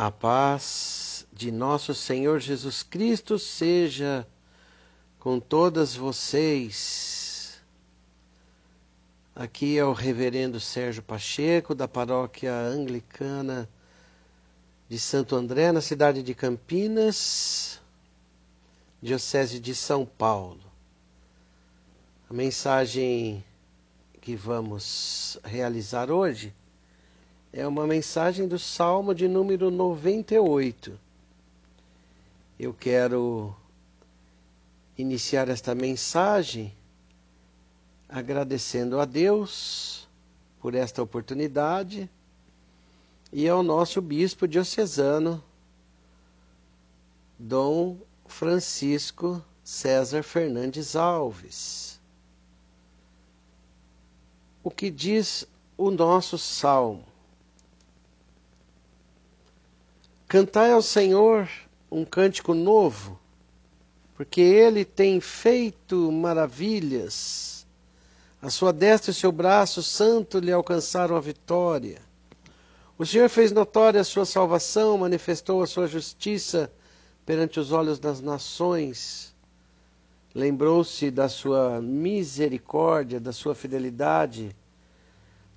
A paz de nosso Senhor Jesus Cristo seja com todas vocês. Aqui é o Reverendo Sérgio Pacheco, da Paróquia Anglicana de Santo André, na cidade de Campinas, Diocese de São Paulo. A mensagem que vamos realizar hoje é uma mensagem do Salmo de número 98. Eu quero iniciar esta mensagem agradecendo a Deus por esta oportunidade e ao nosso bispo diocesano, Dom Francisco César Fernandes Alves. O que diz o nosso salmo? Cantai ao Senhor um cântico novo, porque ele tem feito maravilhas. A sua destra e o seu braço santo lhe alcançaram a vitória. O Senhor fez notória a sua salvação, manifestou a sua justiça perante os olhos das nações. Lembrou-se da sua misericórdia, da sua fidelidade.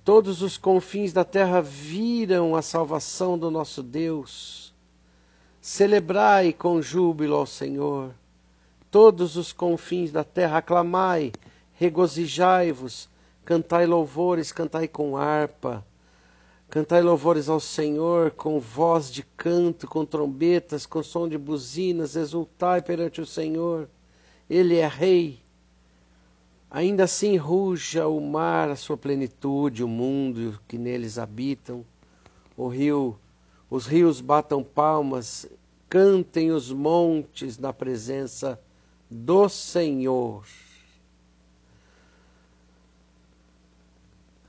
Todos os confins da terra viram a salvação do nosso Deus. Celebrai com júbilo ao Senhor. Todos os confins da terra, aclamai, regozijai-vos, cantai louvores, cantai com harpa. Cantai louvores ao Senhor com voz de canto, com trombetas, com som de buzinas, exultai perante o Senhor. Ele é rei. Ainda assim ruja o mar, a sua plenitude, o mundo que neles habitam. O rio os rios batam palmas, cantem os montes na presença do Senhor.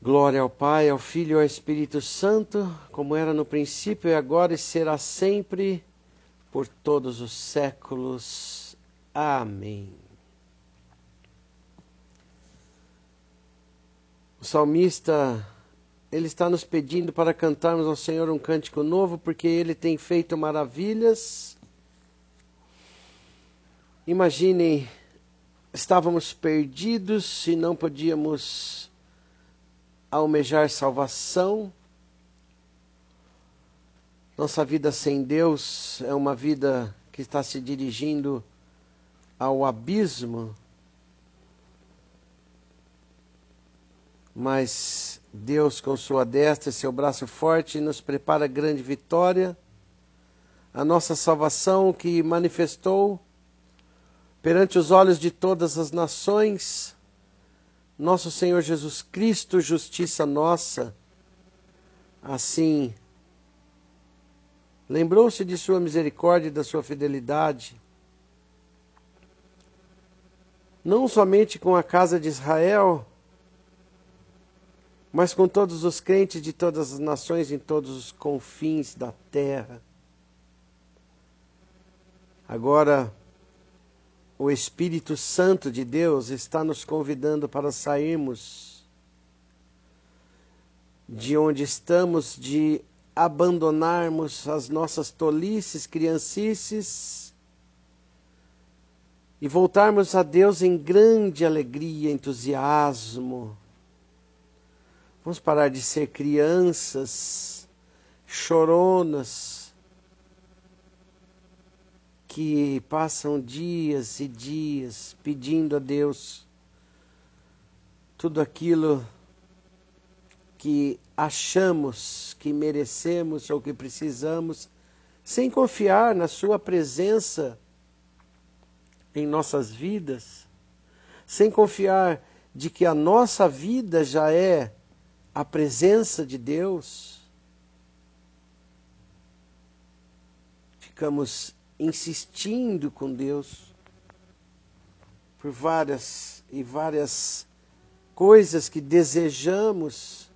Glória ao Pai, ao Filho e ao Espírito Santo, como era no princípio e agora e será sempre, por todos os séculos. Amém. O salmista ele está nos pedindo para cantarmos ao Senhor um cântico novo, porque Ele tem feito maravilhas. Imaginem, estávamos perdidos e não podíamos almejar salvação. Nossa vida sem Deus é uma vida que está se dirigindo ao abismo. Mas Deus, com sua destra e seu braço forte, nos prepara grande vitória. A nossa salvação que manifestou perante os olhos de todas as nações, nosso Senhor Jesus Cristo, justiça nossa. Assim, lembrou-se de sua misericórdia e da sua fidelidade, não somente com a casa de Israel, mas com todos os crentes de todas as nações em todos os confins da terra. Agora, o Espírito Santo de Deus está nos convidando para sairmos de onde estamos, de abandonarmos as nossas tolices, criancices e voltarmos a Deus em grande alegria, entusiasmo Vamos parar de ser crianças choronas que passam dias e dias pedindo a Deus tudo aquilo que achamos que merecemos ou que precisamos, sem confiar na Sua presença em nossas vidas, sem confiar de que a nossa vida já é a presença de Deus, ficamos insistindo com Deus por várias e várias coisas que desejamos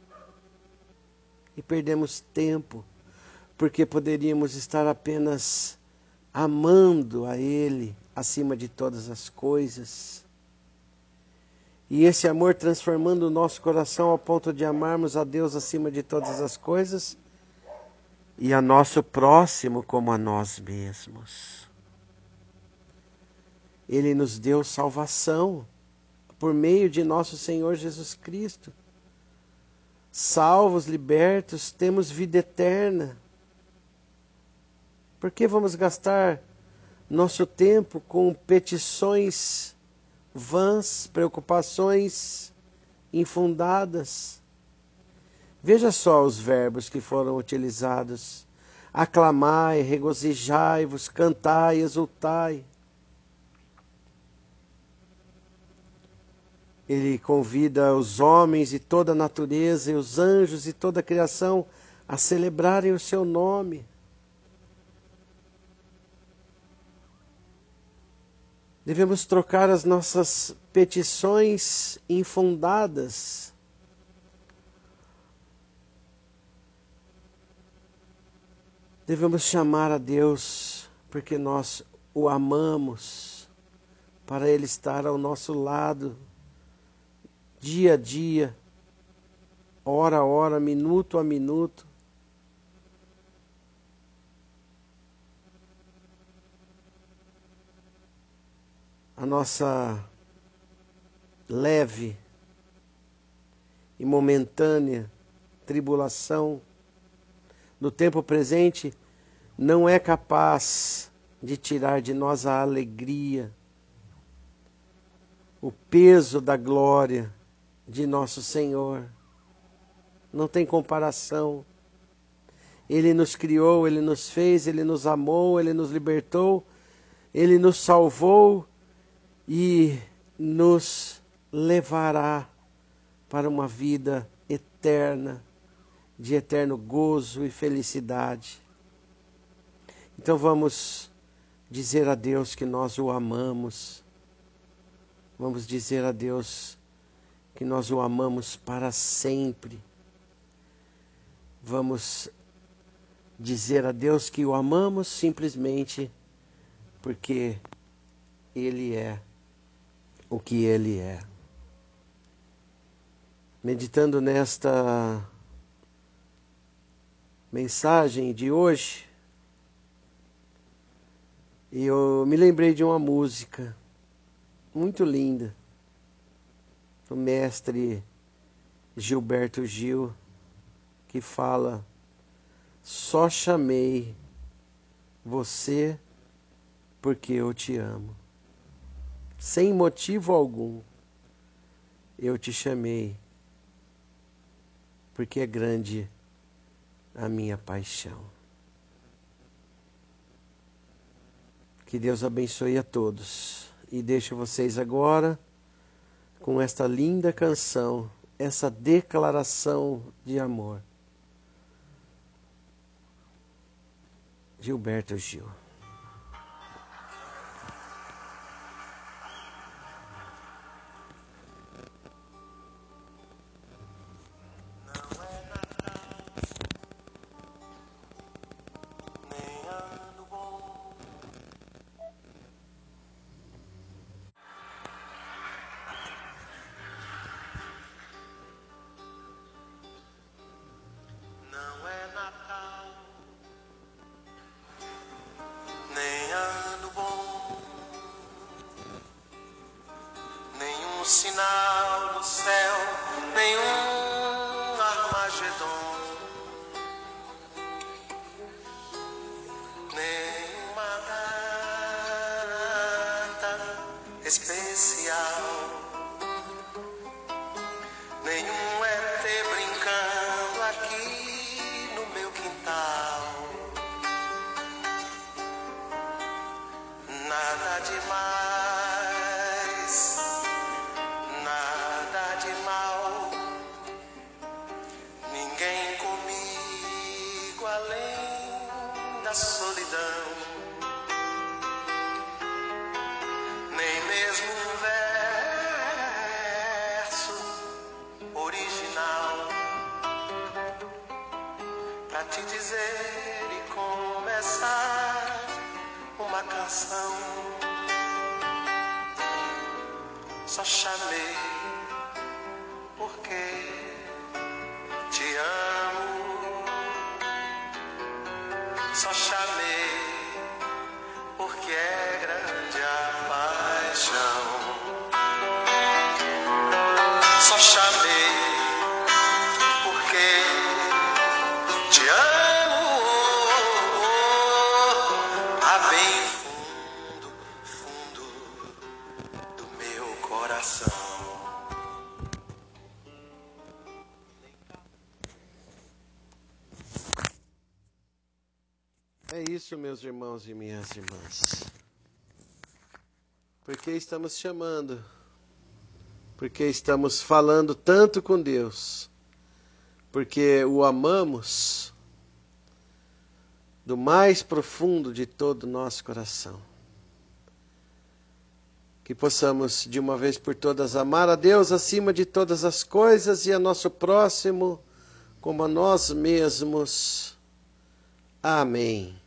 e perdemos tempo, porque poderíamos estar apenas amando a Ele acima de todas as coisas e esse amor transformando o nosso coração ao ponto de amarmos a Deus acima de todas as coisas, e a nosso próximo como a nós mesmos. Ele nos deu salvação por meio de nosso Senhor Jesus Cristo. Salvos, libertos, temos vida eterna. Por que vamos gastar nosso tempo com petições vãs, preocupações infundadas? Veja só os verbos que foram utilizados: aclamai, regozijai-vos, cantai, exultai. Ele convida os homens e toda a natureza, e os anjos e toda a criação a celebrarem o seu nome. Devemos trocar as nossas petições infundadas. Devemos chamar a Deus porque nós o amamos, para Ele estar ao nosso lado, dia a dia, hora a hora, minuto a minuto. A nossa leve e momentânea tribulação no tempo presente não é capaz de tirar de nós a alegria, o peso da glória de nosso Senhor. Não tem comparação. Ele nos criou, ele nos fez, ele nos amou, ele nos libertou, ele nos salvou e nos levará para uma vida eterna, de eterno gozo e felicidade. Então vamos dizer a Deus que nós o amamos. Vamos dizer a Deus que nós o amamos para sempre. Vamos dizer a Deus que o amamos simplesmente porque Ele é o que Ele é. Meditando nesta mensagem de hoje, eu me lembrei de uma música muito linda do mestre Gilberto Gil, que fala: Só chamei você porque eu te amo sem motivo algum, eu te chamei, porque é grande a minha paixão. Que Deus abençoe a todos e deixe vocês agora com esta linda canção, essa declaração de amor. Gilberto Gil. Especial, nenhum ET brincando aqui no meu quintal. Nada demais. nada de te dizer e começar uma canção. Só chamei porque te amo. Só chamei porque é grande a paixão. Só chamei É isso, meus irmãos e minhas irmãs. Porque estamos chamando, porque estamos falando tanto com Deus, porque o amamos do mais profundo de todo o nosso coração. Que possamos de uma vez por todas amar a Deus acima de todas as coisas e a nosso próximo como a nós mesmos. Amém.